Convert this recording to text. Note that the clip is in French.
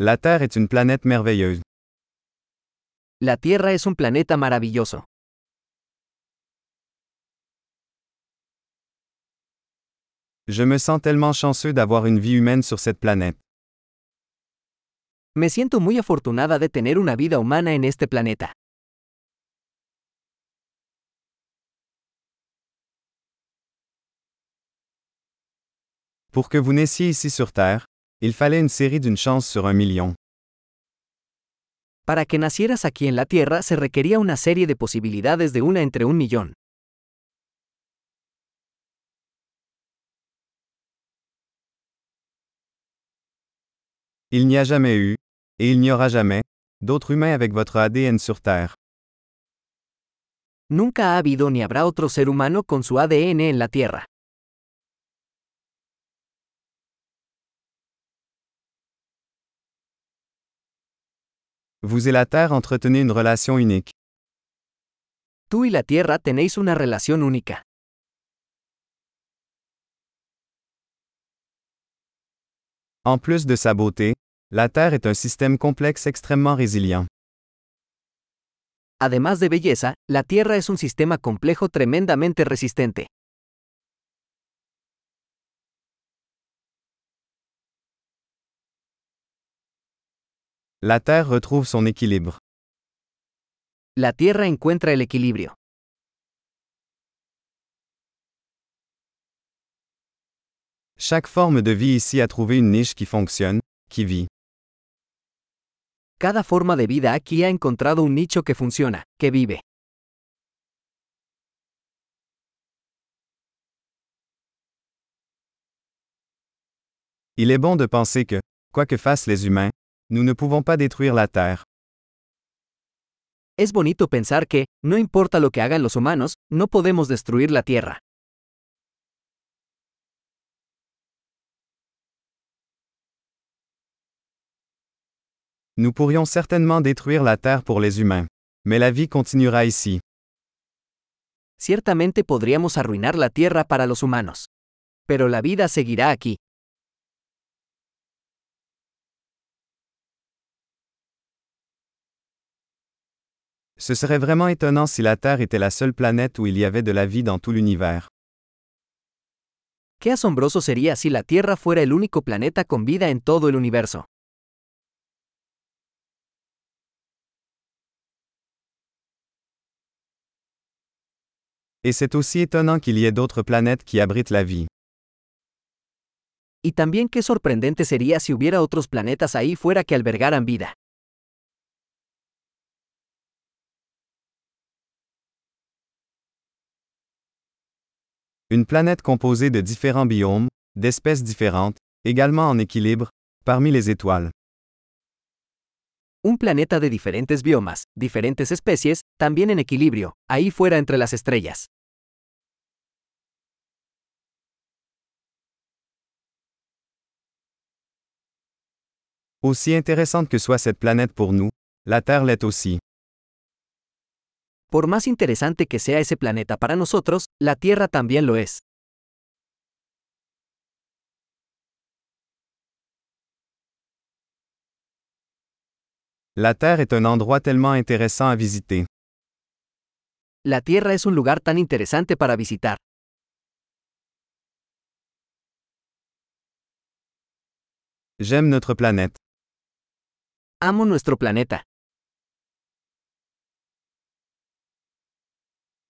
La Terre est une planète merveilleuse. La Tierra es un planeta maravilloso. Je me sens tellement chanceux d'avoir une vie humaine sur cette planète. Me siento muy afortunada de tener una vida humana en este planeta. Pour que vous naissiez ici sur Terre, il fallait une série d'une chance sur un million. Para que nacieras aquí en la Tierra se requería una serie de posibilidades de una entre un millón. Il n'y a jamais eu, et il n'y aura jamais, d'autres humains avec votre ADN sur Terre. Nunca ha habido ni habrá otro ser humano con su ADN en la Tierra. Vous et la Terre entretenez une relation unique. Tú y la Tierra tenéis una relación única. En plus de sa beauté, la Terre est un système complexe extrêmement résilient. Además de belleza, la Tierra es un sistema complejo tremendamente resistente. La Terre retrouve son équilibre. La Tierra encuentra el equilibrio. Chaque forme de vie ici a trouvé une niche qui fonctionne, qui vit. Cada forma de vida aquí ha encontrado un nicho que funciona, que vive. Il est bon de penser que, quoi que fassent les humains, nous ne pouvons pas détruire la Terre. Es bonito pensar que, no importa lo que hagan los humanos, no podemos destruir la Tierra. Nous pourrions certainement détruire la Terre pour les humains. Mais la vie continuera ici. Ciertamente podríamos arruinar la Tierra para los humanos. Pero la vida seguirá aquí. Ce serait vraiment étonnant si la Terre était la seule planète où il y avait de la vie dans tout l'univers. Qué asombroso sería si la Tierra fuera el único planeta con vida en todo el universo. Et c'est aussi étonnant qu'il y ait d'autres planètes qui abritent la vie. Y también qué sorprendente sería si hubiera otros planetas ahí fuera que albergaran vida. Une planète composée de différents biomes, d'espèces différentes, également en équilibre, parmi les étoiles. Un planeta de diferentes biomas, diferentes especies, también en equilibrio, ahí fuera entre las estrellas. Aussi intéressante que soit cette planète pour nous, la Terre l'est aussi. Por más interesante que sea ese planeta para nosotros, la Tierra también lo es. La Terre est un endroit tellement intéressant à visiter. La Tierra es un lugar tan interesante para visitar. J'aime notre planète. Amo nuestro planeta.